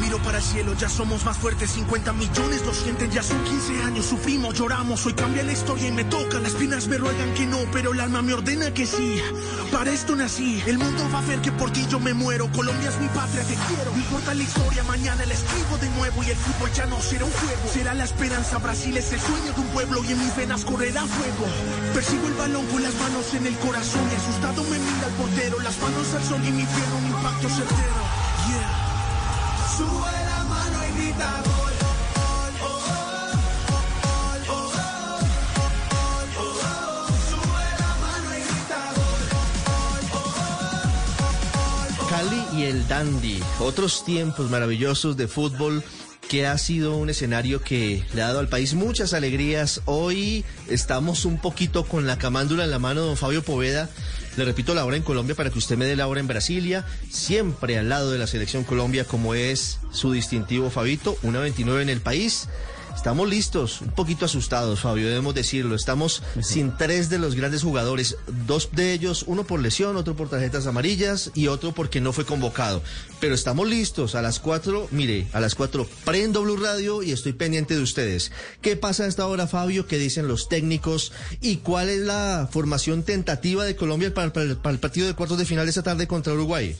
Miro para el cielo, ya somos más fuertes. 50 millones lo sienten, ya son 15 años. Sufrimos, lloramos. Hoy cambia la historia y me toca. Las espinas me ruegan que no, pero el alma me ordena que sí. Para esto nací. El mundo va a ver que por ti yo me muero. Colombia es mi patria, te quiero. No importa la historia, mañana la escribo de nuevo. Y el fútbol ya no será un juego. Será la esperanza. Brasil es el sueño de un pueblo. Y en mis venas correrá fuego. Persigo el balón con las manos en el corazón. Y asustado me mira el portero. Las manos al sol y mi piel un impacto certero. Yeah. Cali y el Dandy, otros tiempos maravillosos de fútbol que ha sido un escenario que le ha dado al país muchas alegrías. Hoy estamos un poquito con la camándula en la mano, don Fabio Poveda. Le repito la hora en Colombia para que usted me dé la hora en Brasilia, siempre al lado de la selección Colombia como es su distintivo Fabito, una 29 en el país. Estamos listos, un poquito asustados, Fabio, debemos decirlo. Estamos sin tres de los grandes jugadores, dos de ellos, uno por lesión, otro por tarjetas amarillas y otro porque no fue convocado. Pero estamos listos. A las cuatro, mire, a las cuatro prendo Blue Radio y estoy pendiente de ustedes. ¿Qué pasa a esta hora, Fabio? ¿Qué dicen los técnicos? ¿Y cuál es la formación tentativa de Colombia para, para el, para el partido de cuartos de final esta tarde contra Uruguay?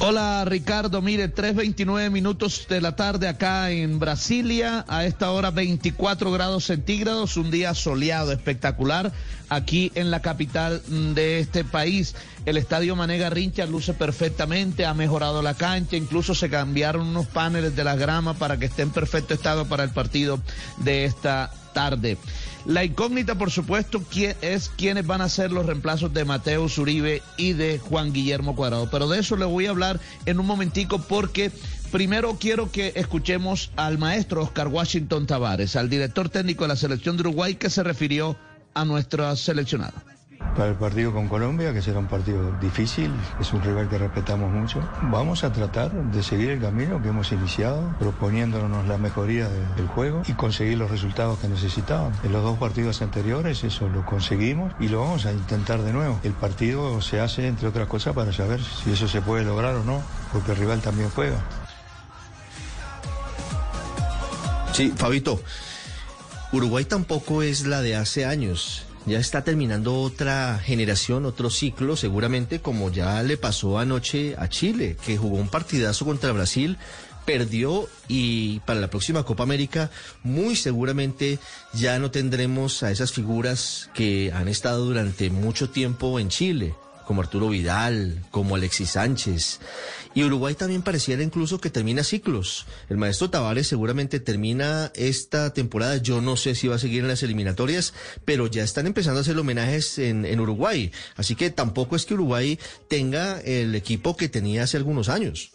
Hola Ricardo, mire, 3.29 minutos de la tarde acá en Brasilia, a esta hora 24 grados centígrados, un día soleado, espectacular, aquí en la capital de este país. El estadio Manega Rincha luce perfectamente, ha mejorado la cancha, incluso se cambiaron unos paneles de la grama para que esté en perfecto estado para el partido de esta tarde. La incógnita, por supuesto, es quiénes van a ser los reemplazos de Mateo Uribe y de Juan Guillermo Cuadrado. Pero de eso le voy a hablar en un momentico porque primero quiero que escuchemos al maestro Oscar Washington Tavares, al director técnico de la selección de Uruguay que se refirió a nuestra seleccionada para el partido con Colombia, que será un partido difícil, es un rival que respetamos mucho. Vamos a tratar de seguir el camino que hemos iniciado, proponiéndonos la mejoría de, del juego y conseguir los resultados que necesitábamos. En los dos partidos anteriores eso lo conseguimos y lo vamos a intentar de nuevo. El partido se hace, entre otras cosas, para saber si eso se puede lograr o no, porque el rival también juega. Sí, Fabito, Uruguay tampoco es la de hace años ya está terminando otra generación, otro ciclo, seguramente como ya le pasó anoche a Chile, que jugó un partidazo contra Brasil, perdió y para la próxima Copa América muy seguramente ya no tendremos a esas figuras que han estado durante mucho tiempo en Chile como Arturo Vidal, como Alexis Sánchez. Y Uruguay también pareciera incluso que termina ciclos. El maestro Tavares seguramente termina esta temporada. Yo no sé si va a seguir en las eliminatorias, pero ya están empezando a hacer homenajes en, en Uruguay. Así que tampoco es que Uruguay tenga el equipo que tenía hace algunos años.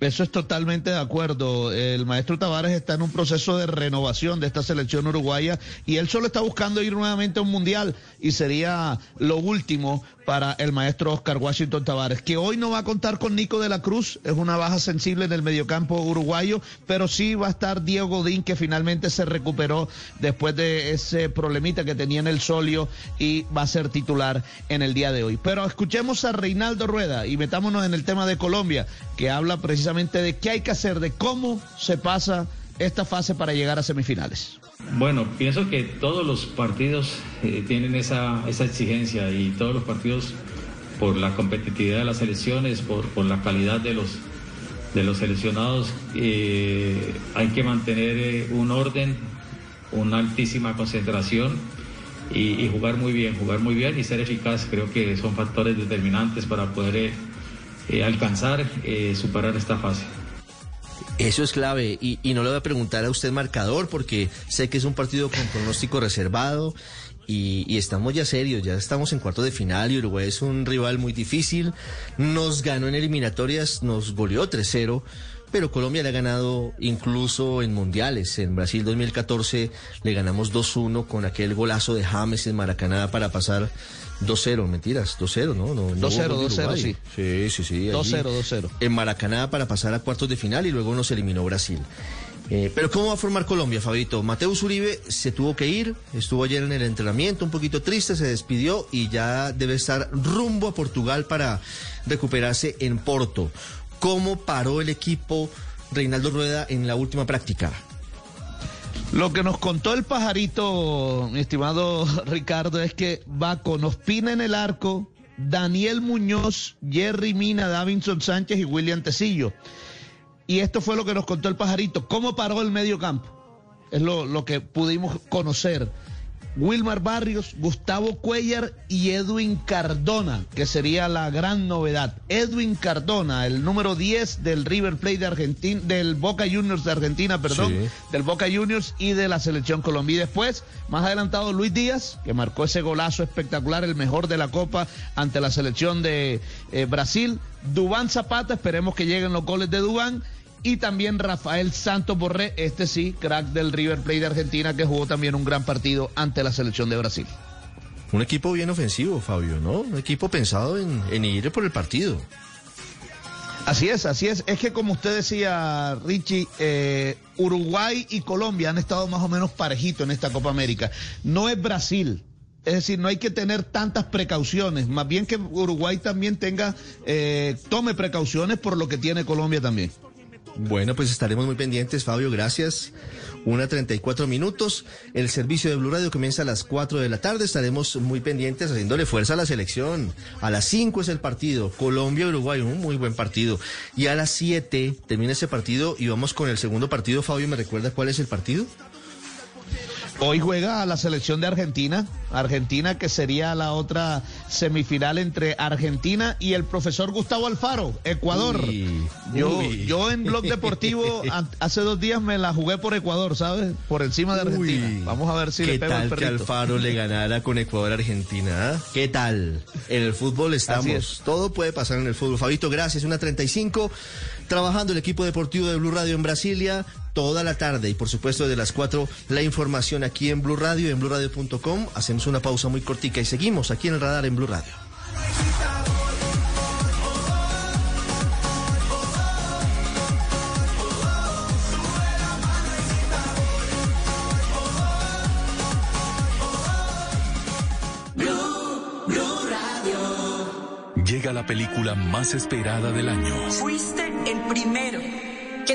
Eso es totalmente de acuerdo. El maestro Tavares está en un proceso de renovación de esta selección uruguaya y él solo está buscando ir nuevamente a un mundial y sería lo último para el maestro Oscar Washington Tavares, que hoy no va a contar con Nico de la Cruz, es una baja sensible en el mediocampo uruguayo, pero sí va a estar Diego Godín, que finalmente se recuperó después de ese problemita que tenía en el solio y va a ser titular en el día de hoy. Pero escuchemos a Reinaldo Rueda y metámonos en el tema de Colombia, que habla precisamente de qué hay que hacer, de cómo se pasa esta fase para llegar a semifinales. Bueno, pienso que todos los partidos eh, tienen esa, esa, exigencia y todos los partidos por la competitividad de las selecciones, por, por la calidad de los, de los seleccionados, eh, hay que mantener eh, un orden, una altísima concentración y, jugar muy bien, jugar muy bien y ser eficaz. Creo que son factores determinantes para poder alcanzar, superar esta fase. Eso es clave y, y, no le voy a preguntar a usted marcador porque sé que es un partido con pronóstico reservado y, y estamos ya serios, ya estamos en cuarto de final y Uruguay es un rival muy difícil. Nos ganó en eliminatorias, nos goleó 3-0 pero Colombia le ha ganado incluso en mundiales. En Brasil 2014 le ganamos 2-1 con aquel golazo de James en Maracaná para pasar 2-0, mentiras, 2-0, ¿no? no, no 2-0, hubo gol de 2-0, Uruguay. sí. Sí, sí, sí. allí 2-0, 2-0. En Maracaná para pasar a cuartos de final y luego nos eliminó Brasil. Eh, pero ¿cómo va a formar Colombia, Fabito? Mateus Uribe se tuvo que ir, estuvo ayer en el entrenamiento un poquito triste, se despidió y ya debe estar rumbo a Portugal para recuperarse en Porto. ¿Cómo paró el equipo Reinaldo Rueda en la última práctica? Lo que nos contó el pajarito, estimado Ricardo, es que va con Ospina en el arco, Daniel Muñoz, Jerry Mina, Davinson Sánchez y William Tecillo. Y esto fue lo que nos contó el pajarito. ¿Cómo paró el medio campo? Es lo, lo que pudimos conocer. Wilmar Barrios, Gustavo Cuellar y Edwin Cardona, que sería la gran novedad. Edwin Cardona, el número 10 del River Plate de Argentina, del Boca Juniors de Argentina, perdón, Sí. del Boca Juniors y de la selección Colombia. Y después, más adelantado, Luis Díaz, que marcó ese golazo espectacular, el mejor de la Copa ante la selección de eh, Brasil. Dubán Zapata, esperemos que lleguen los goles de Dubán. Y también Rafael Santos Borré, este sí, crack del River Plate de Argentina, que jugó también un gran partido ante la selección de Brasil. Un equipo bien ofensivo, Fabio, ¿no? Un equipo pensado en, en ir por el partido. Así es, así es. Es que como usted decía, Richie, eh, Uruguay y Colombia han estado más o menos parejitos en esta Copa América. No es Brasil. Es decir, no hay que tener tantas precauciones. Más bien que Uruguay también tenga, eh, tome precauciones por lo que tiene Colombia también. Bueno, pues estaremos muy pendientes, Fabio, gracias. Una 34 minutos. El servicio de Blue Radio comienza a las 4 de la tarde. Estaremos muy pendientes haciéndole fuerza a la selección. A las 5 es el partido. Colombia-Uruguay, un muy buen partido. Y a las 7 termina ese partido y vamos con el segundo partido. Fabio, ¿me recuerda cuál es el partido? Hoy juega la selección de Argentina, Argentina que sería la otra semifinal entre Argentina y el profesor Gustavo Alfaro, Ecuador. Uy, yo, uy. yo en Blog Deportivo hace dos días me la jugué por Ecuador, ¿sabes? Por encima de Argentina. Uy, Vamos a ver si ¿Qué le pego el tal que. Alfaro le ganara con Ecuador-Argentina? ah? ¿Qué tal? En el fútbol estamos. es. Todo puede pasar en el fútbol. Fabito, gracias. Una 35. Trabajando el equipo deportivo de Blue Radio en Brasilia toda la tarde. Y por supuesto, desde las 4, la información aquí en Blue Radio, en bluradio.com. Hacemos una pausa muy cortica y seguimos aquí en el radar en Blue Radio. Llega la película más esperada del año. Fuiste el primero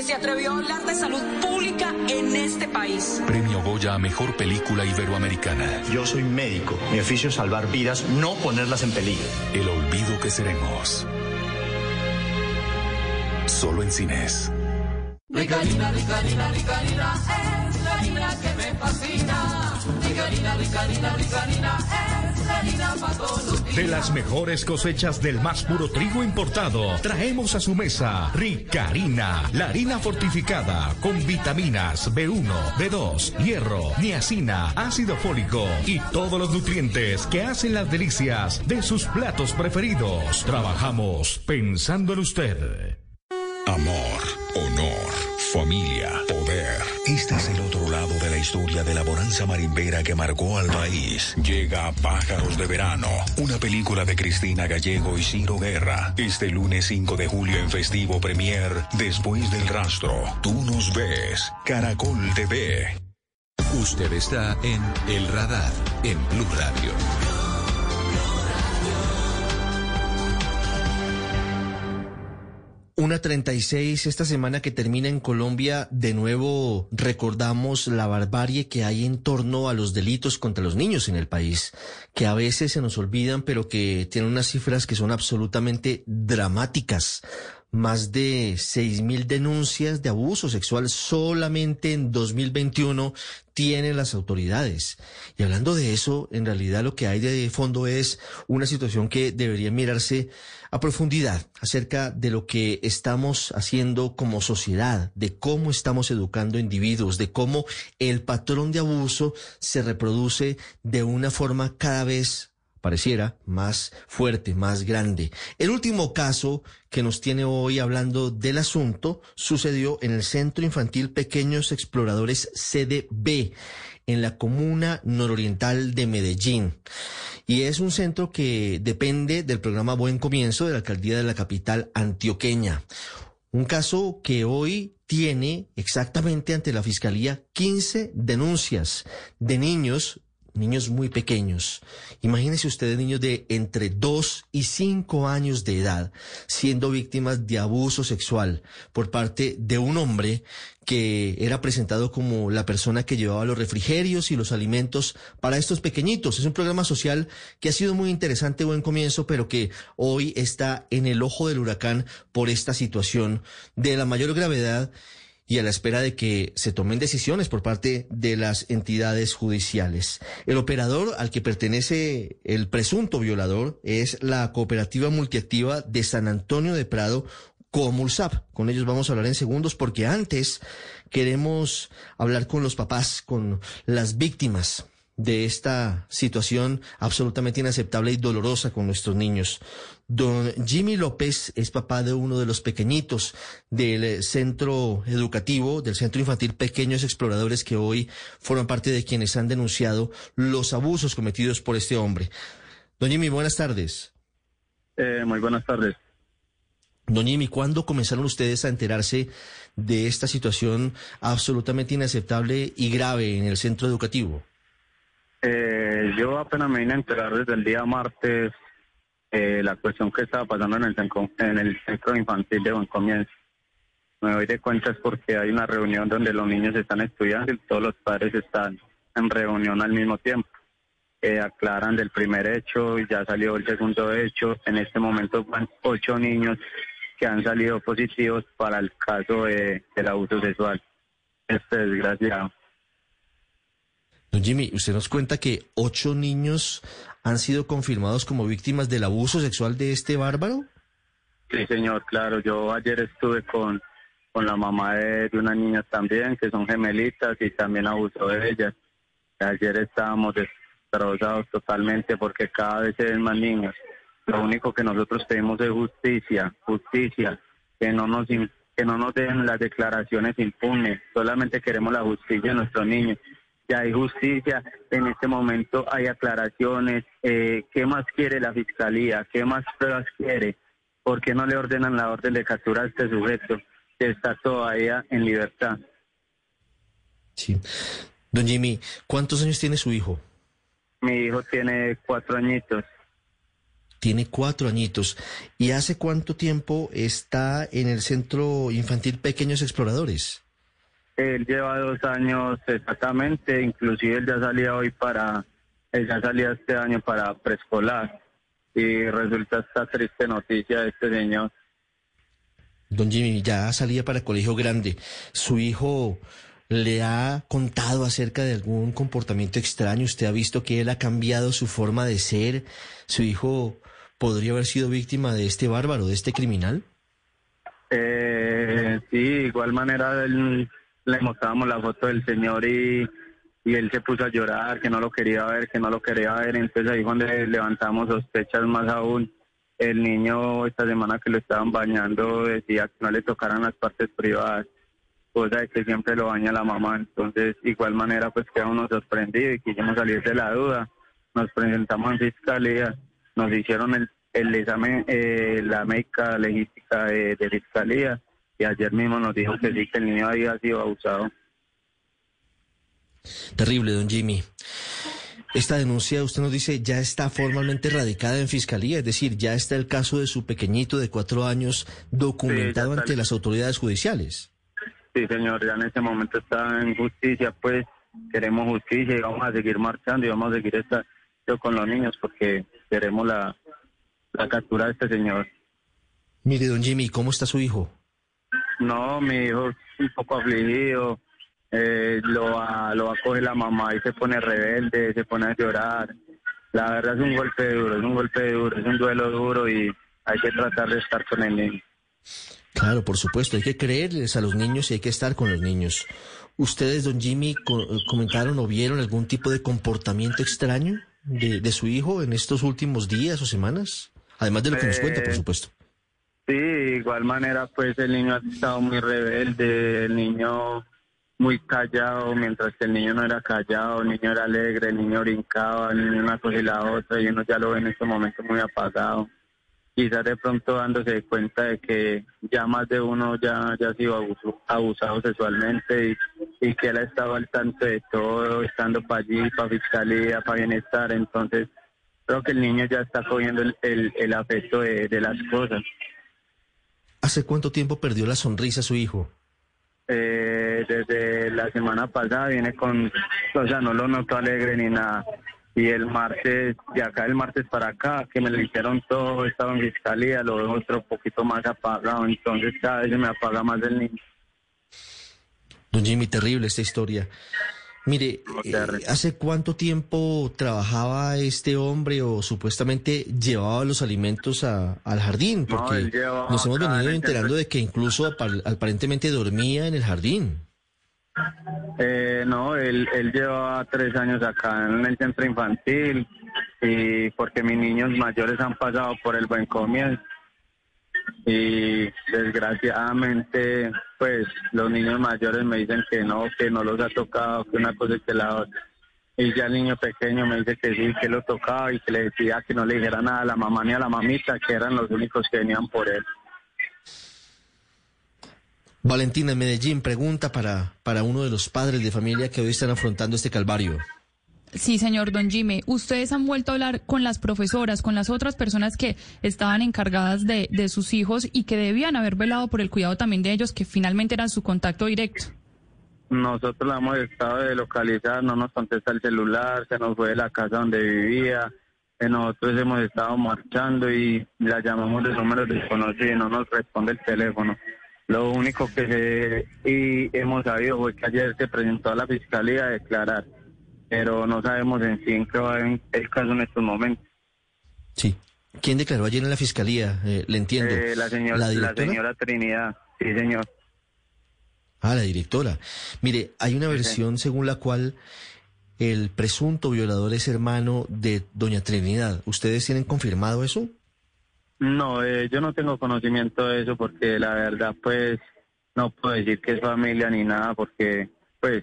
que se atrevió a hablar de salud pública en este país. Premio Goya a Mejor Película Iberoamericana. Yo soy médico. Mi oficio es salvar vidas, no ponerlas en peligro. El olvido que seremos. Solo en cines. De las mejores cosechas del más puro trigo importado, traemos a su mesa Ricarina, la harina fortificada con vitaminas B1, B2, hierro, niacina, ácido fólico y todos los nutrientes que hacen las delicias de sus platos preferidos. Trabajamos pensando en usted. Amor, honor, familia, poder. Este es el historia de la bonanza marimbera que marcó al país. Llega Pájaros de Verano, una película de Cristina Gallego y Ciro Guerra. Este lunes 5 de julio en Festivo Premier, después del rastro. Tú nos ves. Caracol TV. Usted está en El Radar, en Blue Radio. Una 36 esta semana que termina en Colombia, de nuevo recordamos la barbarie que hay en torno a los delitos contra los niños en el país, que a veces se nos olvidan, pero que tienen unas cifras que son absolutamente dramáticas. Más de seis mil denuncias de abuso sexual solamente en 2021 tienen las autoridades. Y hablando de eso, en realidad lo que hay de fondo es una situación que debería mirarse a profundidad acerca de lo que estamos haciendo como sociedad, de cómo estamos educando individuos, de cómo el patrón de abuso se reproduce de una forma cada vez pareciera más fuerte, más grande. El último caso que nos tiene hoy hablando del asunto sucedió en el Centro Infantil Pequeños Exploradores CDB en la comuna nororiental de Medellín. Y es un centro que depende del programa Buen Comienzo de la alcaldía de la capital antioqueña. Un caso que hoy tiene exactamente ante la Fiscalía 15 denuncias de niños niños muy pequeños. Imagínense ustedes niños de entre 2 y 5 años de edad siendo víctimas de abuso sexual por parte de un hombre que era presentado como la persona que llevaba los refrigerios y los alimentos para estos pequeñitos. Es un programa social que ha sido muy interesante, buen comienzo, pero que hoy está en el ojo del huracán por esta situación de la mayor gravedad y a la espera de que se tomen decisiones por parte de las entidades judiciales. El operador al que pertenece el presunto violador es la cooperativa multiactiva de San Antonio de Prado, Comulsap. Con ellos vamos a hablar en segundos porque antes queremos hablar con los papás, con las víctimas de esta situación absolutamente inaceptable y dolorosa con nuestros niños. Don Jimmy López es papá de uno de los pequeñitos del centro educativo, del centro infantil Pequeños Exploradores que hoy forman parte de quienes han denunciado los abusos cometidos por este hombre. Don Jimmy, buenas tardes. Eh, muy buenas tardes. Don Jimmy, ¿cuándo comenzaron ustedes a enterarse de esta situación absolutamente inaceptable y grave en el centro educativo? Eh, yo apenas me vine a enterar desde el día martes eh, la cuestión que estaba pasando en el, en el centro infantil de Buen Comienzo. Me doy de cuenta es porque hay una reunión donde los niños están estudiando y todos los padres están en reunión al mismo tiempo. Eh, aclaran del primer hecho y ya salió el segundo hecho. En este momento van ocho niños que han salido positivos para el caso del abuso sexual. Este desgraciado. Don Jimmy, usted nos cuenta que ocho niños han sido confirmados como víctimas del abuso sexual de este bárbaro. Sí, señor, claro. Yo ayer estuve con, con la mamá de, de unas niñas también, que son gemelitas, y también abusó de ellas. Ayer estábamos destrozados totalmente porque cada vez se ven más niños. Lo único que nosotros pedimos es justicia, justicia, que no nos que no nos den las declaraciones impunes. Solamente queremos la justicia de nuestros niños ya hay justicia, en este momento hay aclaraciones, eh, ¿qué más quiere la fiscalía? ¿Qué más pruebas quiere? ¿Por qué no le ordenan la orden de captura a este sujeto que está todavía en libertad? Sí. Don Jimmy, ¿cuántos años tiene su hijo? Mi hijo tiene cuatro añitos. Tiene cuatro añitos. ¿Y hace cuánto tiempo está en el Centro Infantil Pequeños Exploradores? Él lleva dos años exactamente, inclusive él ya salía hoy para, él ya salía este año para preescolar y resulta esta triste noticia de este señor. Don Jimmy, ya salía para colegio grande. ¿Su hijo le ha contado acerca de algún comportamiento extraño? ¿Usted ha visto que él ha cambiado su forma de ser? ¿Su hijo podría haber sido víctima de este bárbaro, de este criminal? Eh, sí, igual manera él le mostrábamos la foto del señor y, y él se puso a llorar, que no lo quería ver, que no lo quería ver. Entonces ahí donde levantamos sospechas más aún. El niño esta semana que lo estaban bañando decía que no le tocaran las partes privadas, cosa de que siempre lo baña la mamá. Entonces, igual manera, pues queda uno sorprendido y quisimos salir de la duda. Nos presentamos en fiscalía, nos hicieron el, el examen, eh, la médica legística de fiscalía y ayer mismo nos dijo que sí, que el niño había sido abusado. Terrible, don Jimmy. Esta denuncia, usted nos dice, ya está formalmente radicada en fiscalía, es decir, ya está el caso de su pequeñito de cuatro años documentado ante las autoridades judiciales. Sí, señor, ya en este momento está en justicia, pues queremos justicia y vamos a seguir marchando y vamos a seguir estando con los niños porque queremos la, la captura de este señor. Mire, don Jimmy, ¿cómo está su hijo? No, mi hijo es un poco afligido, eh, lo, va, lo va a coger la mamá y se pone rebelde, se pone a llorar. La verdad es un golpe duro, es un golpe duro, es un duelo duro y hay que tratar de estar con el niño. Claro, por supuesto, hay que creerles a los niños y hay que estar con los niños. ¿Ustedes, don Jimmy, co- comentaron o vieron algún tipo de comportamiento extraño de, de su hijo en estos últimos días o semanas? Además de lo que nos cuenta, por Eh, supuesto. Sí, de igual manera, pues el niño ha estado muy rebelde, el niño muy callado, mientras que el niño no era callado, el niño era alegre, el niño brincaba, el niño una cosa y la otra, y uno ya lo ve en este momento muy apagado. Quizás de pronto dándose cuenta de que ya más de uno ya, ya ha sido abuso- abusado sexualmente y, y que él ha estado al tanto de todo, estando para allí, para fiscalía, para bienestar, entonces creo que el niño ya está cogiendo el, el, afecto de las cosas. ¿Hace cuánto tiempo perdió la sonrisa su hijo? Eh, desde la semana pasada viene con, o sea, no lo noto alegre ni nada. Y el martes, de acá el martes para acá, que me lo hicieron todo, estaba en fiscalía, lo veo otro poquito más apagado, entonces cada vez se me apaga más el niño. Don Jimmy, terrible esta historia. Mire, eh, ¿hace cuánto tiempo trabajaba este hombre o supuestamente llevaba los alimentos a- al jardín? No, Porque llevaba nos hemos venido enterando de que incluso apar- aparentemente dormía en el jardín. Eh, no, él, él lleva tres años acá en el centro infantil y porque mis niños mayores han pasado por el buen comienzo y desgraciadamente pues los niños mayores me dicen que no, que no los ha tocado, que una cosa y que la otra. Y ya el niño pequeño me dice que sí, que lo tocaba y que le decía que no le dijera nada a la mamá ni a la mamita, que eran los únicos que venían por él. Valentina en Medellín pregunta para, para uno de los padres de familia que hoy están afrontando este calvario. Sí, señor Don Jimmy. Ustedes han vuelto a hablar con las profesoras, con las otras personas que estaban encargadas de, de sus hijos y que debían haber velado por el cuidado también de ellos, que finalmente eran su contacto directo. Nosotros la hemos estado de localizar, no nos contesta el celular, se nos fue de la casa donde vivía. Eh, Nosotros hemos estado marchando y la llamamos de números desconocidos y no nos responde el teléfono. Lo único que se, y hemos sabido fue que ayer se presentó a la fiscalía a declarar, pero no sabemos en sí en qué va el caso en estos momentos. Sí. ¿Quién declaró ayer en la fiscalía? Eh, le entiendo. Eh, la, señora, la, directora? señora Trinidad, sí señor. Ah, la directora. Mire, hay una versión según la cual el presunto violador es hermano de doña Trinidad. ¿Ustedes tienen confirmado eso? No, eh, yo no tengo conocimiento de eso porque la verdad pues no puedo decir que es familia ni nada porque pues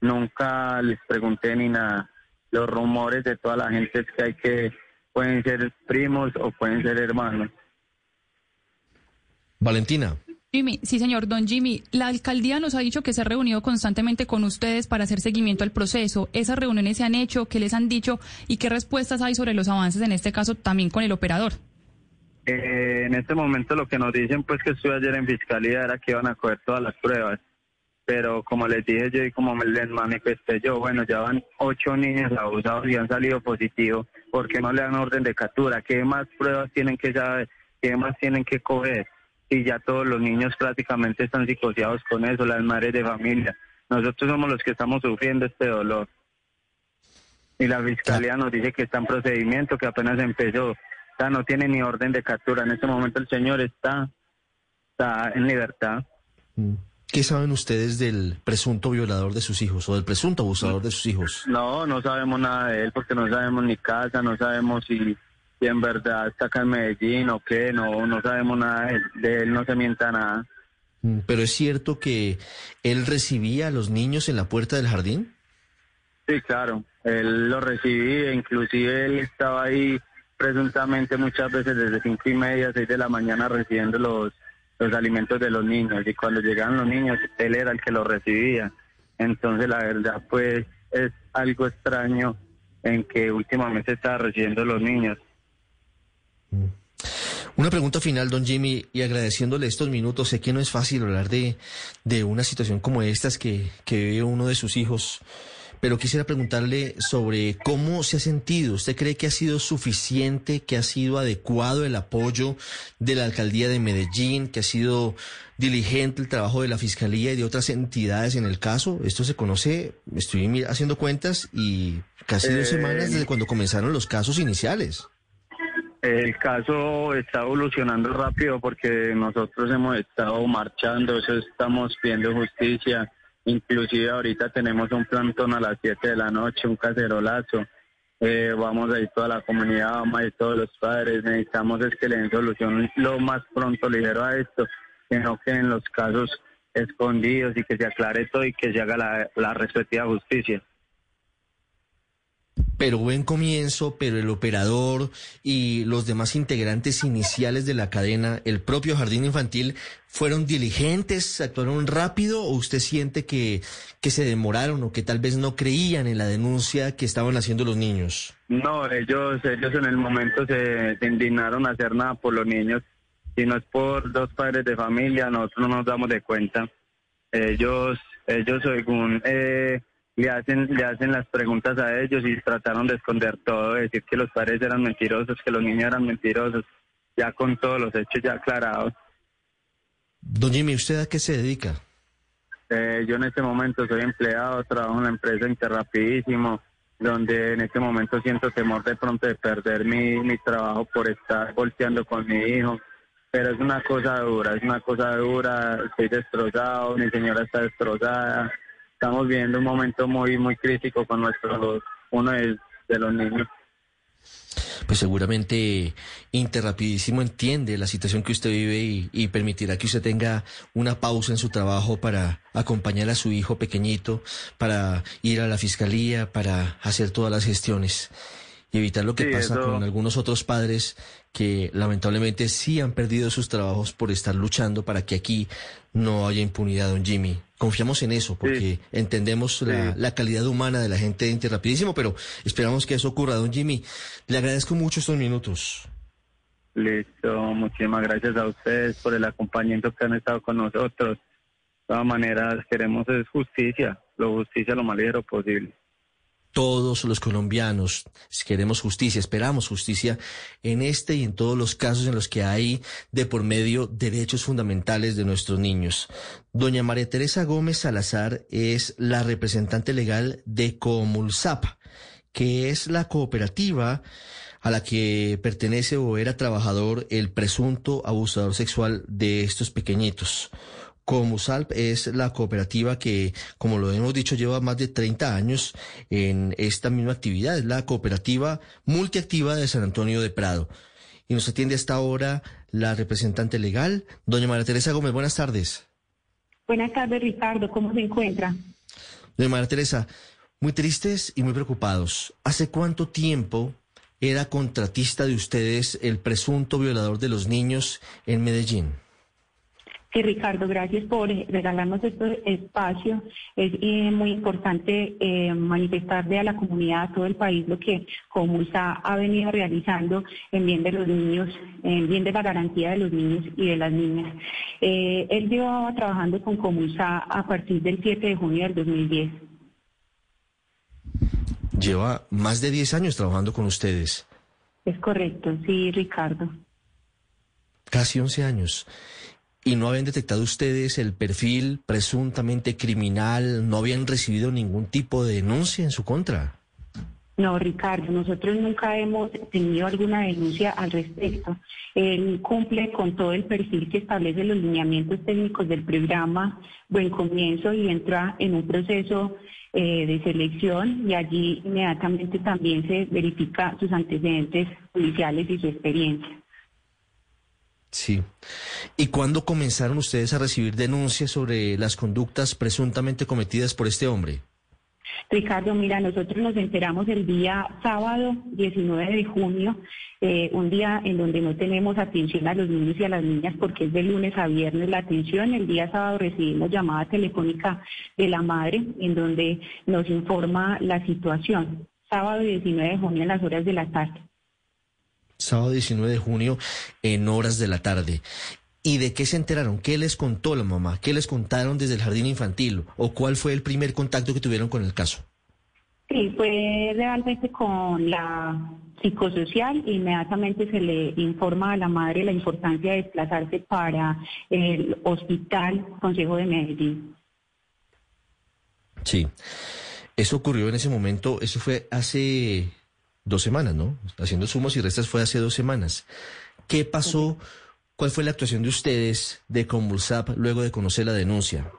nunca les pregunté ni nada. Los rumores de toda la gente es que hay que pueden ser primos o pueden ser hermanos. Valentina. Jimmy, sí, señor Don Jimmy, la alcaldía nos ha dicho que se ha reunido constantemente con ustedes para hacer seguimiento al proceso. ¿Esas reuniones se han hecho? ¿Qué les han dicho? ¿Y qué respuestas hay sobre los avances en este caso también con el operador? Eh, en este momento lo que nos dicen pues que estuve ayer en fiscalía era que iban a coger todas las pruebas. Pero como les dije yo y como me les manifesté yo, bueno, ya van ocho niños abusados y han salido positivos. ¿Por qué no le dan orden de captura? ¿Qué más pruebas tienen que saber? ¿Qué más tienen que coger? Y ya todos los niños prácticamente están psicoseados con eso, las madres de familia. Nosotros somos los que estamos sufriendo este dolor. Y la fiscalía nos dice que está en procedimiento, que apenas empezó. Sea, no tiene ni orden de captura. En este momento el señor está, está en libertad. ¿Qué saben ustedes del presunto violador de sus hijos o del presunto abusador de sus hijos? No, no sabemos nada de él porque no sabemos ni casa, no sabemos si, si en verdad está acá en Medellín o qué, no, no sabemos nada de él, de él no se mienta nada. Mm, Pero es cierto que él recibía a los niños en la puerta del jardín. Sí, claro, él lo recibí, inclusive él estaba ahí presuntamente muchas veces desde cinco y media, seis de la mañana recibiendo los, los alimentos de los niños y cuando llegaban los niños él era el que los recibía. Entonces la verdad pues es algo extraño en que últimamente está recibiendo los niños. Una pregunta final, don Jimmy, y agradeciéndole estos minutos. Sé que no es fácil hablar de, de una situación como esta que, que vive uno de sus hijos, pero quisiera preguntarle sobre cómo se ha sentido. ¿Usted cree que ha sido suficiente, que ha sido adecuado el apoyo de la alcaldía de Medellín, que ha sido diligente el trabajo de la fiscalía y de otras entidades en el caso? Esto se conoce, estoy haciendo cuentas y casi dos Eh, semanas desde cuando comenzaron los casos iniciales. El caso está evolucionando rápido porque nosotros hemos estado marchando, eso estamos pidiendo justicia. Inclusive ahorita tenemos un plantón a las 7 de la noche, un cacerolazo. Eh, vamos a ir toda la comunidad, vamos a ir todos los padres. Necesitamos es que le den solución lo más pronto ligero a esto, que no queden los casos escondidos y que se aclare todo y que se haga la, la respectiva justicia. Pero buen comienzo, pero el operador y los demás integrantes iniciales de la cadena, el propio jardín infantil, ¿fueron diligentes, actuaron rápido o usted siente que, que se demoraron o que tal vez no creían en la denuncia que estaban haciendo los niños? No, ellos, ellos en el momento se, se indignaron a hacer nada por los niños. Si no es por dos padres de familia, nosotros no nos damos de cuenta. Ellos, ellos según eh, le hacen, le hacen las preguntas a ellos y trataron de esconder todo, de decir que los padres eran mentirosos, que los niños eran mentirosos, ya con todos los hechos ya aclarados. Don Jimmy, ¿usted a qué se dedica? Eh, yo en este momento soy empleado, trabajo en la empresa Interrapidísimo, donde en este momento siento temor de pronto de perder mi, mi trabajo por estar volteando con mi hijo. Pero es una cosa dura, es una cosa dura, estoy destrozado, mi señora está destrozada. Estamos viviendo un momento muy, muy crítico con nuestro, uno de, de los niños. Pues seguramente Interrapidísimo entiende la situación que usted vive y, y permitirá que usted tenga una pausa en su trabajo para acompañar a su hijo pequeñito, para ir a la fiscalía, para hacer todas las gestiones y evitar lo que Sí, pasa eso- con algunos otros padres que lamentablemente sí han perdido sus trabajos por estar luchando para que aquí no haya impunidad, don Jimmy. Confiamos en eso porque entendemos la, Sí. la calidad humana de la gente de Interrapidísimo, pero esperamos que eso ocurra, don Jimmy. Le agradezco mucho estos minutos. Listo, muchísimas gracias a ustedes por el acompañamiento que han estado con nosotros. De todas maneras, queremos es justicia, lo justicia lo más ligero posible. Todos los colombianos queremos justicia, esperamos justicia en este y en todos los casos en los que hay de por medio derechos fundamentales de nuestros niños. Doña María Teresa Gómez Salazar es la representante legal de Comulsap, que es la cooperativa a la que pertenece o era trabajador el presunto abusador sexual de estos pequeñitos. Comusalp es la cooperativa que, como lo hemos dicho, lleva más de 30 años en esta misma actividad. Es la cooperativa multiactiva de San Antonio de Prado. Y nos atiende hasta ahora la representante legal, doña María Teresa Gómez. Buenas tardes. Buenas tardes, Ricardo. ¿Cómo se encuentra? Doña María Teresa, muy tristes y muy preocupados. ¿Hace cuánto tiempo era contratista de ustedes el presunto violador de los niños en Medellín? Sí, Ricardo, gracias por eh, regalarnos este espacio. Es eh, muy importante eh, manifestarle a la comunidad, a todo el país, lo que Comusa ha venido realizando en bien de los niños, en bien de la garantía de los niños y de las niñas. Eh, él llevaba trabajando con Comusa a partir del 7 de junio del 2010. Lleva más de 10 años trabajando con ustedes, Es correcto, sí, Ricardo. casi 11 años. ¿Y no habían detectado ustedes el perfil presuntamente criminal? ¿No habían recibido ningún tipo de denuncia en su contra? No, Ricardo, nosotros nunca hemos tenido alguna denuncia al respecto. Él cumple con todo el perfil que establece los lineamientos técnicos del programa Buen Comienzo y entra en un proceso eh, de selección y allí inmediatamente también se verifica sus antecedentes policiales y su experiencia. Sí. ¿Y cuándo comenzaron ustedes a recibir denuncias sobre las conductas presuntamente cometidas por este hombre? Ricardo, mira, nosotros nos enteramos el día sábado 19 de junio, eh, un día en donde no tenemos atención a los niños y a las niñas porque es de lunes a viernes la atención. El día sábado recibimos llamada telefónica de la madre en donde nos informa la situación. Sábado 19 de junio en las horas de la tarde. Sábado 19 de junio en horas de la tarde. ¿Y de qué se enteraron? ¿Qué les contó la mamá? ¿Qué les contaron desde el jardín infantil? ¿O cuál fue el primer contacto que tuvieron con el caso? Sí, fue realmente con la psicosocial, inmediatamente se le informa a la madre la importancia de desplazarse para el Hospital Consejo de Medellín. Sí, eso ocurrió en ese momento, eso fue hace dos semanas, ¿no? Haciendo sumos y restas fue hace dos semanas. ¿Qué pasó? ¿Cuál fue la actuación de ustedes de Convulsap luego de conocer la denuncia?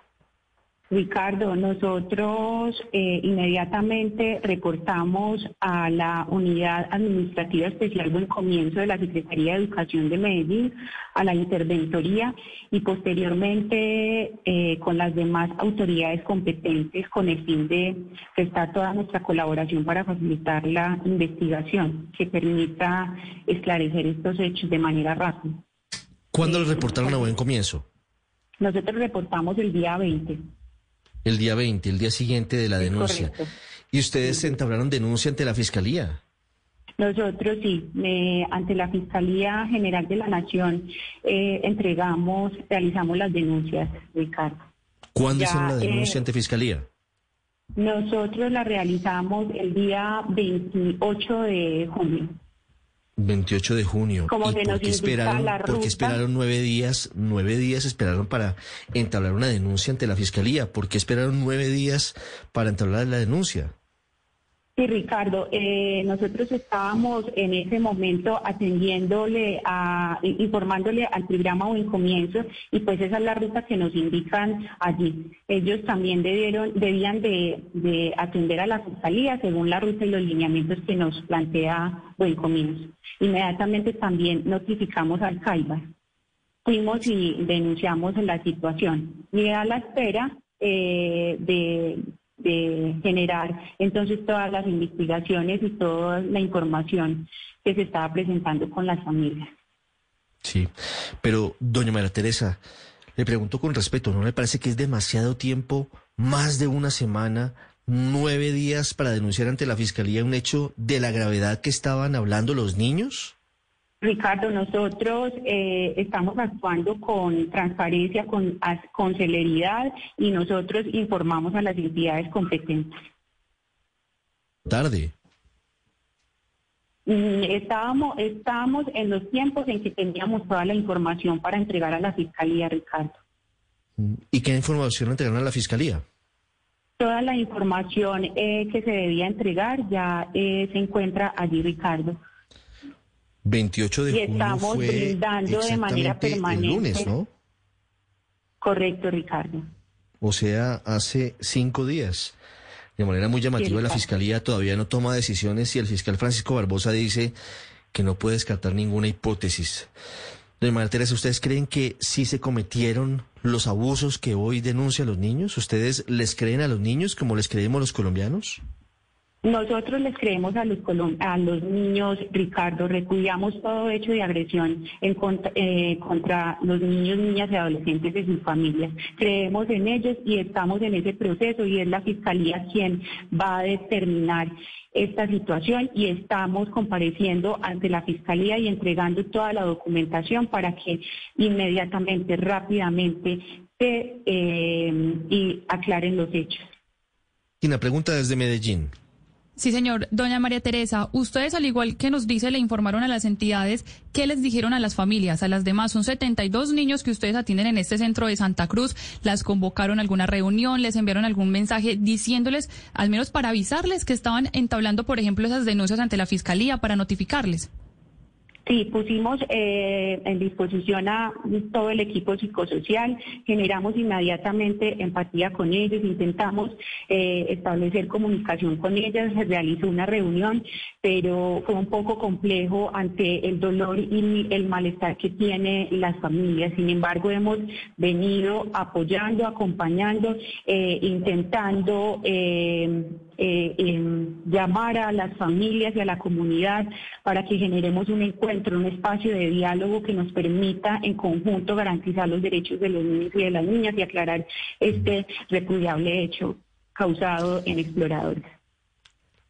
Ricardo, nosotros eh, inmediatamente reportamos a la Unidad Administrativa Especial Buen Comienzo de la Secretaría de Educación de Medellín, a la Interventoría y posteriormente eh, con las demás autoridades competentes con el fin de prestar toda nuestra colaboración para facilitar la investigación que permita esclarecer estos hechos de manera rápida. ¿Cuándo lo reportaron a Buen Comienzo? Nosotros reportamos el día 20. El día 20, el día siguiente de la Es denuncia. correcto. ¿Y ustedes entablaron denuncia ante la fiscalía? Nosotros sí, eh, ante la Fiscalía General de la Nación eh, entregamos, realizamos las denuncias, Ricardo. ¿Cuándo hicieron la denuncia eh, ante fiscalía? Nosotros la realizamos el día 28 de junio. 28 de junio. Como ¿Y por qué esperaron, la por qué esperaron nueve días? Nueve días esperaron para entablar una denuncia ante la fiscalía. ¿Por qué esperaron nueve días para entablar la denuncia? Sí, Ricardo, eh, nosotros estábamos en ese momento atendiéndole, a, informándole al programa Buen Comienzo y pues esa es la ruta que nos indican allí. Ellos también debieron, debían de, de atender a la fiscalía según la ruta y los lineamientos que nos plantea Buen Comienzo. Inmediatamente también notificamos al CAIBA. Fuimos y denunciamos la situación. Y la espera eh, de de generar entonces todas las investigaciones y toda la información que se estaba presentando con las familias. Sí, pero doña María Teresa, le pregunto con respeto, ¿no le parece que es demasiado tiempo, más de una semana, nueve días para denunciar ante la fiscalía un hecho de la gravedad que estaban hablando los niños? Ricardo, nosotros eh, estamos actuando con transparencia, con, con celeridad y nosotros informamos a las entidades competentes. Tarde. Mm, Estábamos, estábamos en los tiempos en que teníamos toda la información para entregar a la Fiscalía, Ricardo. ¿Y qué información entregaron a la fiscalía? Toda la información eh, que se debía entregar ya eh, se encuentra allí, Ricardo. 28 de Y junio estamos fue brindando de manera permanente. el lunes, ¿no? Correcto, Ricardo. O sea, hace cinco días. De manera muy llamativa, la fiscalía todavía no toma decisiones y el fiscal Francisco Barbosa dice que no puede descartar ninguna hipótesis. Doña María Teresa, ¿ustedes creen que sí se cometieron los abusos que hoy denuncian los niños? ¿Ustedes les creen a los niños como les creemos los colombianos? Nosotros les creemos a los, a los niños, Ricardo, repudiamos todo hecho de agresión en contra, eh, contra los niños, niñas y adolescentes de sus familias. Creemos en ellos y estamos en ese proceso y es la Fiscalía quien va a determinar esta situación y estamos compareciendo ante la Fiscalía y entregando toda la documentación para que inmediatamente, rápidamente, se eh, y aclaren los hechos. Y la pregunta desde Medellín. Sí, señor. Doña María Teresa, ustedes, al igual que nos dice, le informaron a las entidades, ¿qué les dijeron a las familias, a las demás? Son 72 niños que ustedes atienden en este centro de Santa Cruz. ¿Las convocaron a alguna reunión? ¿Les enviaron algún mensaje diciéndoles, al menos para avisarles que estaban entablando, por ejemplo, esas denuncias ante la fiscalía para notificarles? Sí, pusimos eh, en disposición a todo el equipo psicosocial, generamos inmediatamente empatía con ellos, intentamos eh, establecer comunicación con ellas, se realizó una reunión, pero fue un poco complejo ante el dolor y el malestar que tienen las familias. Sin embargo, hemos venido apoyando, acompañando, eh, intentando eh, em, llamar a las familias y a la comunidad para que generemos un encuentro, un espacio de diálogo que nos permita en conjunto garantizar los derechos de los niños y de las niñas y aclarar este repudiable hecho causado en exploradores.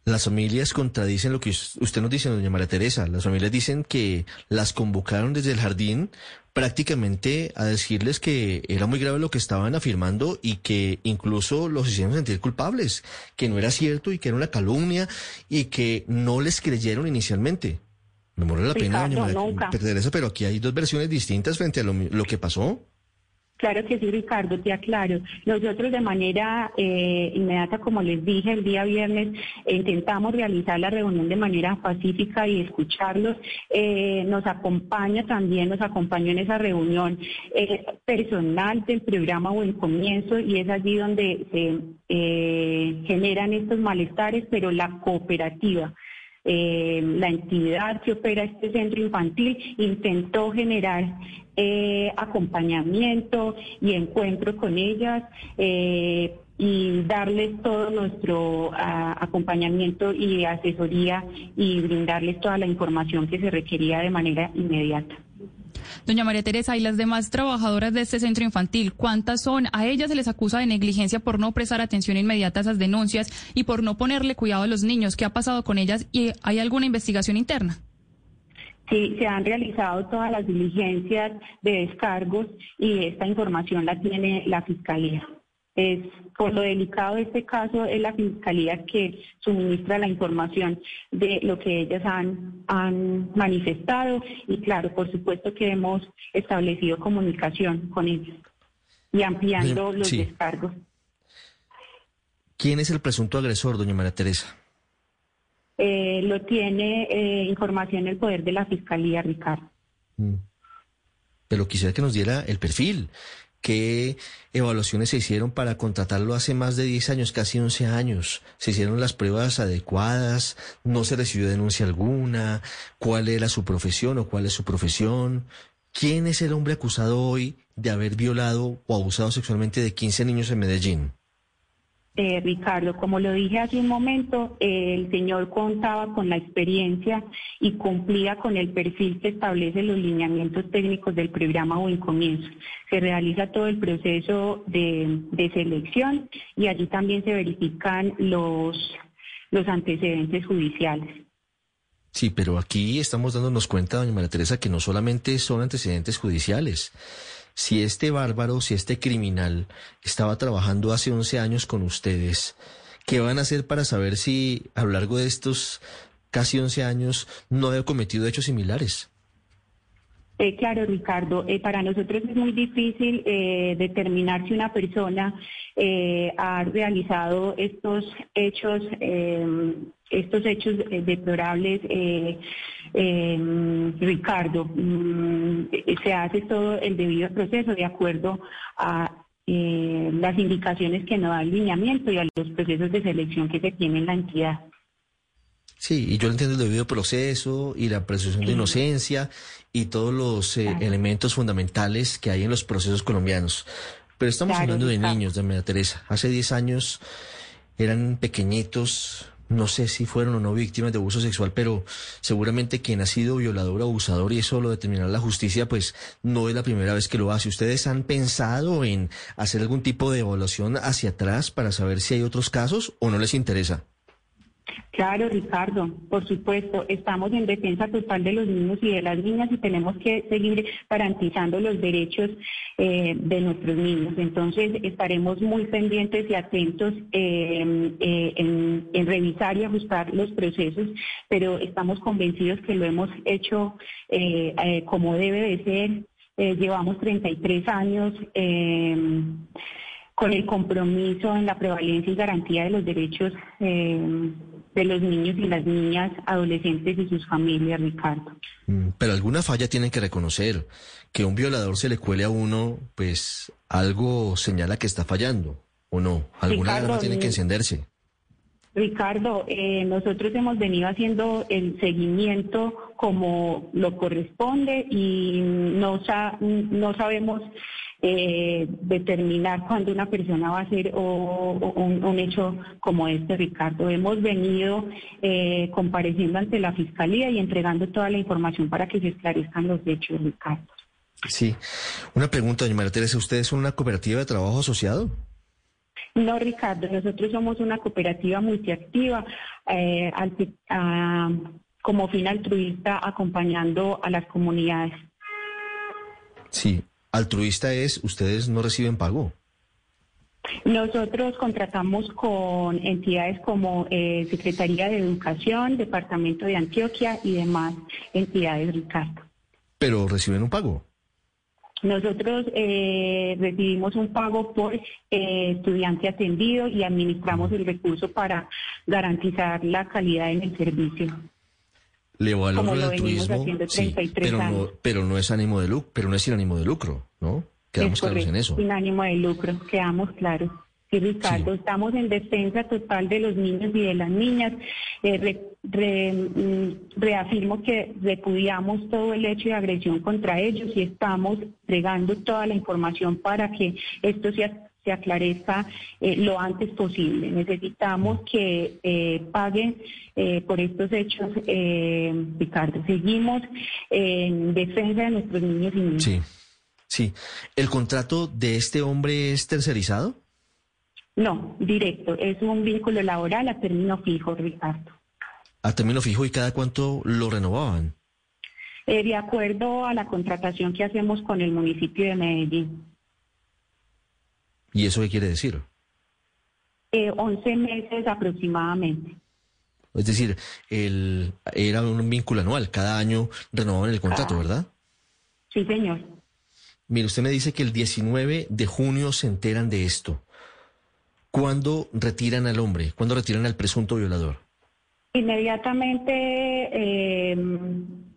Las familias contradicen lo que usted nos dice, doña María Teresa. Las familias dicen que las convocaron desde el jardín prácticamente a decirles que era muy grave lo que estaban afirmando y que incluso los hicieron sentir culpables, que no era cierto y que era una calumnia y que no les creyeron inicialmente. Me muero la pena, doña María Teresa, pero aquí hay dos versiones distintas frente a lo, lo que pasó. Claro que sí, Ricardo, te aclaro. Nosotros de manera eh, inmediata, como les dije el día viernes, intentamos realizar la reunión de manera pacífica y escucharlos. Eh, nos acompaña también, nos acompañó en esa reunión eh, personal del programa Buen Comienzo y es allí donde se generan estos malestares, pero la cooperativa. La entidad que opera este centro infantil intentó generar eh, acompañamiento y encuentro con ellas. Eh, y darles todo nuestro acompañamiento y asesoría y brindarles toda la información que se requería de manera inmediata. Doña María Teresa, ¿y las demás trabajadoras de este centro infantil, cuántas son? A ellas se les acusa de negligencia por no prestar atención inmediata a esas denuncias y por no ponerle cuidado a los niños. ¿Qué ha pasado con ellas y hay alguna investigación interna? Sí, se han realizado todas las diligencias de descargos y esta información la tiene la Fiscalía. Es, por lo delicado de este caso, es la Fiscalía que suministra la información de lo que ellas han, han manifestado y claro, por supuesto que hemos establecido comunicación con ellos y ampliando los descargos. ¿Quién es el presunto agresor, doña María Teresa? Eh, lo tiene eh, información el poder de la Fiscalía, Ricardo. Mm. Pero quisiera que nos diera el perfil. ¿Qué evaluaciones se hicieron para contratarlo hace más de 10 años, casi 11 años? ¿Se hicieron las pruebas adecuadas? ¿No se recibió denuncia alguna? ¿Cuál era su profesión o cuál es su profesión? ¿Quién es el hombre acusado hoy de haber violado o abusado sexualmente de 15 niños en Medellín? Eh, Ricardo, como lo dije hace un momento, el señor contaba con la experiencia y cumplía con el perfil que establece los lineamientos técnicos del programa Buen Comienzo. Se realiza todo el proceso de, de selección y allí también se verifican los, los antecedentes judiciales. Sí, pero aquí estamos dándonos cuenta, doña María Teresa, que no solamente son antecedentes judiciales, si este bárbaro, si este criminal estaba trabajando hace 11 años con ustedes, ¿qué van a hacer para saber si a lo largo de estos casi 11 años no había cometido hechos similares? Eh, claro, Ricardo, eh, para nosotros es muy difícil eh, determinar si una persona ha realizado estos hechos, estos hechos deplorables. Ricardo, mm, se hace todo el debido proceso de acuerdo a las indicaciones que nos da el lineamiento y a los procesos de selección que se tiene en la entidad. Sí, y yo entiendo el debido proceso y la presunción de inocencia y todos los eh, elementos fundamentales que hay en los procesos colombianos. Pero estamos hablando de niños, de María Teresa. Hace 10 años eran pequeñitos, no sé si fueron o no víctimas de abuso sexual, pero seguramente quien ha sido violador o abusador y eso lo determinará la justicia, pues no es la primera vez que lo hace. ¿Ustedes han pensado en hacer algún tipo de evaluación hacia atrás para saber si hay otros casos o no les interesa? Claro, Ricardo, por supuesto, estamos en defensa total de los niños y de las niñas y tenemos que seguir garantizando los derechos eh, de nuestros niños. Entonces, estaremos muy pendientes y atentos eh, eh, en, revisar y ajustar los procesos, pero estamos convencidos que lo hemos hecho como debe de ser. llevamos 33 años con el compromiso en la prevalencia y garantía de los derechos de los niños y las niñas, adolescentes y sus familias, Ricardo. Mm, pero alguna falla tienen que reconocer. Que un violador se le cuele a uno, pues algo señala que está fallando, ¿o no? Alguna alarma tiene que mm, encenderse. Ricardo, eh, nosotros hemos venido haciendo el seguimiento como lo corresponde y no, no sabemos eh, determinar cuándo una persona va a hacer un, hecho como este, Ricardo. Hemos venido eh, compareciendo ante la Fiscalía y entregando toda la información para que se esclarezcan los hechos, Ricardo. Sí. Una pregunta, doña María Teresa, ¿ustedes son una cooperativa de trabajo asociado? No, Ricardo, nosotros somos una cooperativa multiactiva eh, como fin altruista acompañando a las comunidades. Sí, altruista es, ustedes no reciben pago. Nosotros contratamos con entidades como eh, Secretaría de Educación, Departamento de Antioquia y demás entidades, Ricardo. Pero reciben un pago. Nosotros eh, recibimos un pago por eh, estudiante atendido y administramos el recurso para garantizar la calidad en el servicio. Le valoro el altruismo, sí, 33 pero no, pero no es ánimo de lucro, pero no es sin ánimo de lucro, ¿no? Quedamos Es claros en correcto, eso. Sin ánimo de lucro, quedamos claros. Sí, Ricardo, estamos en defensa total de los niños y de las niñas. Eh, re- re- mm, reafirmo que repudiamos todo el hecho de agresión contra ellos y estamos entregando toda la información para que esto se, ac- se aclarezca eh, lo antes posible. Necesitamos que eh, paguen eh, por estos hechos, eh, Ricardo. Seguimos en defensa de nuestros niños y niñas. Sí, sí. ¿El contrato de este hombre es tercerizado? No, directo. Es un vínculo laboral a término fijo, Ricardo. A término fijo y cada cuánto lo renovaban. Eh, de acuerdo a la contratación que hacemos con el municipio de Medellín. ¿Y eso qué quiere decir? Eh, 11 meses aproximadamente. Es decir, el, era un vínculo anual, cada año renovaban el contrato, ¿verdad? Sí, señor. Mire, usted me dice que el 19 de junio se enteran de esto. ¿Cuándo retiran al hombre? ¿Cuándo retiran al presunto violador? Inmediatamente, eh,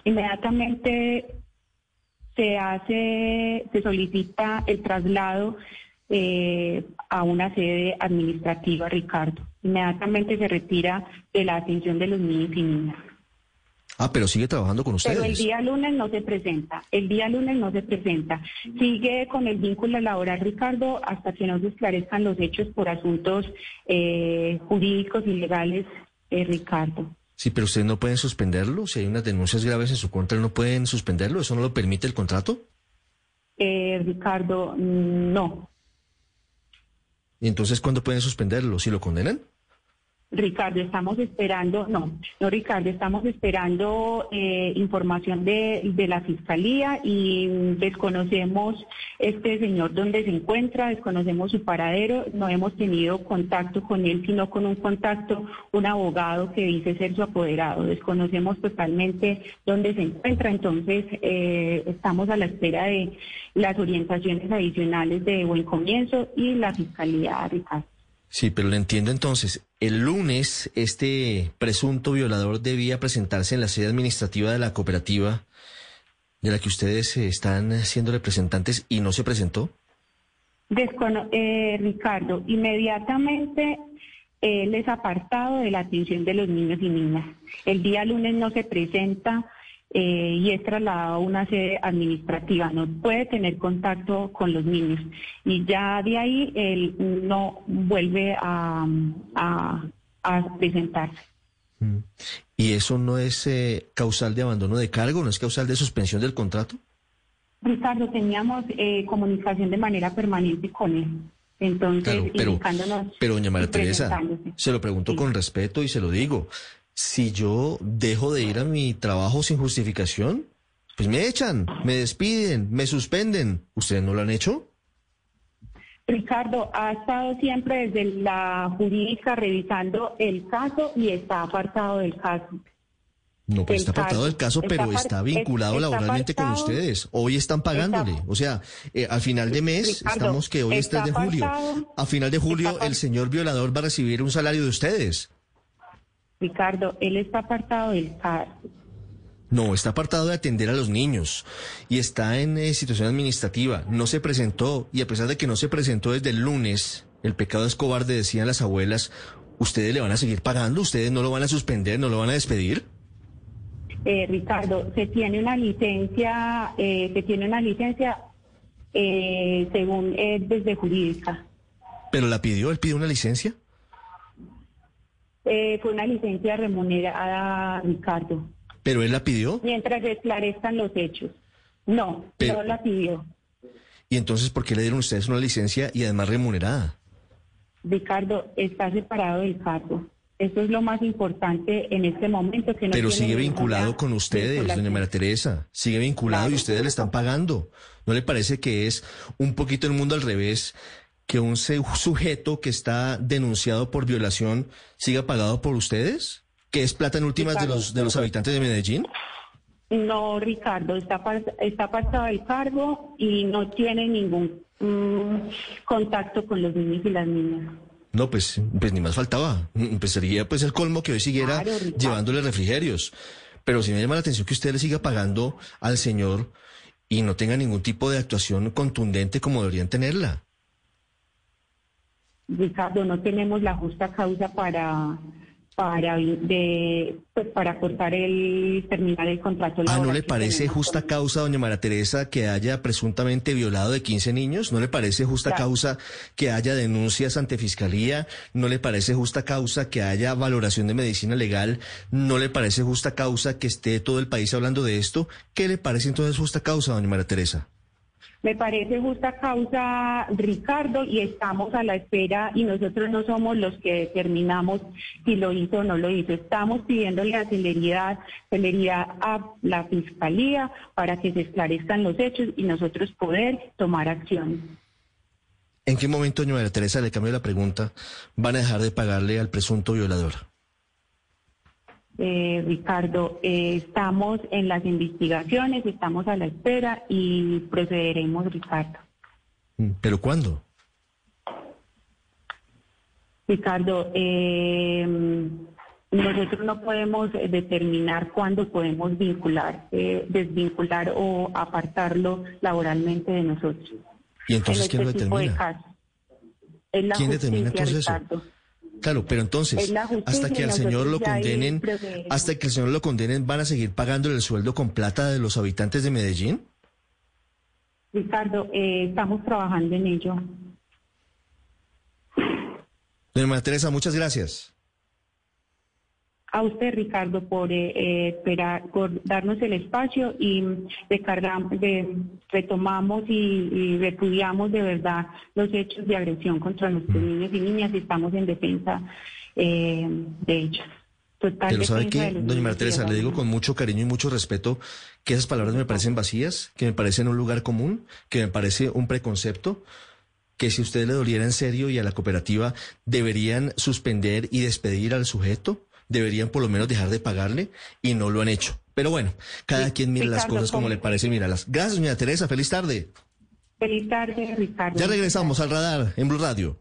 inmediatamente se hace, se solicita el traslado eh, a una sede administrativa, Ricardo. Inmediatamente se retira de la atención de los niños y niñas. Ah, pero sigue trabajando con ustedes. Pero el día lunes no se presenta, el día lunes no se presenta. Sigue con el vínculo laboral, Ricardo, hasta que no se esclarezcan los hechos por asuntos eh, jurídicos y legales, eh, Ricardo. Sí, pero ustedes no pueden suspenderlo. Si hay unas denuncias graves en su contra, no pueden suspenderlo. ¿Eso no lo permite el contrato? Eh, Ricardo, mm, no. ¿Y entonces cuándo pueden suspenderlo? ¿Si lo condenan? Ricardo, estamos esperando, no, no Ricardo, estamos esperando eh, información de, de la Fiscalía y desconocemos este señor dónde se encuentra, desconocemos su paradero, no hemos tenido contacto con él, sino con un contacto, un abogado que dice ser su apoderado, desconocemos totalmente dónde se encuentra, entonces eh, estamos a la espera de las orientaciones adicionales de Buen Comienzo y la Fiscalía, Ricardo. Sí, pero le entiendo entonces. El lunes, este presunto violador debía presentarse en la sede administrativa de la cooperativa de la que ustedes eh, están siendo representantes y no se presentó. Descono- eh, Ricardo, inmediatamente él es apartado de la atención de los niños y niñas. El día lunes no se presenta eh, y es trasladado a una sede administrativa. No puede tener contacto con los niños. Y ya de ahí él no vuelve a, a- a presentarse. ¿Y eso no es eh, causal de abandono de cargo? ¿No es causal de suspensión del contrato? Ricardo, teníamos eh, comunicación de manera permanente con él. Entonces, Claro, pero, pero doña María Teresa, se lo pregunto con respeto y se lo digo. Si yo dejo de ir a mi trabajo sin justificación, pues me echan, me despiden, me suspenden. ¿Ustedes no lo han hecho? Ricardo ha estado siempre desde la jurídica revisando el caso y está apartado del caso. No, pues El está apartado del caso, pero está vinculado está laboralmente con ustedes. Hoy están pagándole. O sea, eh, al final de mes, Ricardo, estamos que hoy es está 3 de julio. apartado. A final de julio, el señor violador va a recibir un salario de ustedes. Ricardo, él está apartado del caso. No, está apartado de atender a los niños y está en eh, situación administrativa. No se presentó y a pesar de que no se presentó desde el lunes, el pecado es cobarde, decían las abuelas. ¿Ustedes le van a seguir pagando? ¿Ustedes no lo van a suspender? ¿No lo van a despedir? Eh, Ricardo, se tiene una licencia, eh, se tiene una licencia eh, según desde jurídica. ¿Pero la pidió? ¿Él pidió una licencia? Eh, fue una licencia remunerada, Ricardo, ¿Pero él la pidió? mientras se esclarezcan los hechos. No, Pero- no la pidió. ¿Y entonces por qué le dieron ustedes una licencia y además remunerada? Ricardo está separado del cargo. Eso es lo más importante en este momento. Que no Pero sigue vinculado con ustedes, doña María Teresa. Sigue vinculado y ustedes le están pagando. ¿No le parece que es un poquito el mundo al revés? Que un sujeto que está denunciado por violación siga pagado por ustedes? ¿Que es plata en últimas de los, de los habitantes de Medellín? No, Ricardo, está, está pasado el cargo y no tiene ningún mm, contacto con los niños y las niñas. No, pues, pues ni más faltaba. Mm, Pues sería pues el colmo que hoy siguiera Claro, llevándole refrigerios. Pero sí me llama la atención que usted le siga pagando al señor y no tenga ningún tipo de actuación contundente como deberían tenerla. Ricardo, no tenemos la justa causa para para de pues para cortar el terminar el contrato Ah. ¿no le parece justa causa, doña María Teresa, que haya presuntamente violado de 15 niños? ¿No le parece justa Claro. causa que haya denuncias ante fiscalía? ¿No le parece justa causa que haya valoración de medicina legal? ¿No le parece justa causa que esté todo el país hablando de esto? ¿Qué le parece entonces justa causa, doña María Teresa? Me parece justa causa, Ricardo, y estamos a la espera y nosotros no somos los que determinamos si lo hizo o no lo hizo. Estamos pidiéndole a celeridad, celeridad a la Fiscalía para que se esclarezcan los hechos y nosotros poder tomar acción. ¿En qué momento, María Teresa, le cambio la pregunta, van a dejar de pagarle al presunto violador? Eh, Ricardo, eh, estamos en las investigaciones, estamos a la espera y procederemos, Ricardo. Mm, ¿Pero cuándo? Ricardo, eh, nosotros no podemos eh, determinar cuándo podemos vincular, eh, desvincular o apartarlo laboralmente de nosotros. ¿Y entonces en quién lo este de determina? casos. Es la ¿Quién determina justicia, entonces eso? Claro, pero entonces, hasta que al señor lo condenen, hasta que el señor lo condenen, ¿van a seguir pagándole el sueldo con plata de los habitantes de Medellín? Ricardo, eh, estamos trabajando en ello. Doña Teresa, muchas gracias. A usted, Ricardo, por eh, eh, esperar, por darnos el espacio y recargamos, de, retomamos y, y repudiamos de verdad los hechos de agresión contra nuestros Mm. niños y niñas y estamos en defensa eh, de ellos. Total Pero ¿sabe los doña María Teresa? Le digo con mucho cariño y mucho respeto que esas palabras me parecen vacías, que me parecen un lugar común, que me parece un preconcepto, que si a usted le doliera en serio y a la cooperativa, deberían suspender y despedir al sujeto, deberían por lo menos dejar de pagarle y no lo han hecho. Pero bueno, cada Sí, quien mira las cosas como ¿cómo? le parece mírala. Gracias, doña Teresa. Feliz tarde. Feliz tarde, Ricardo. Ya regresamos al radar en Blue Radio.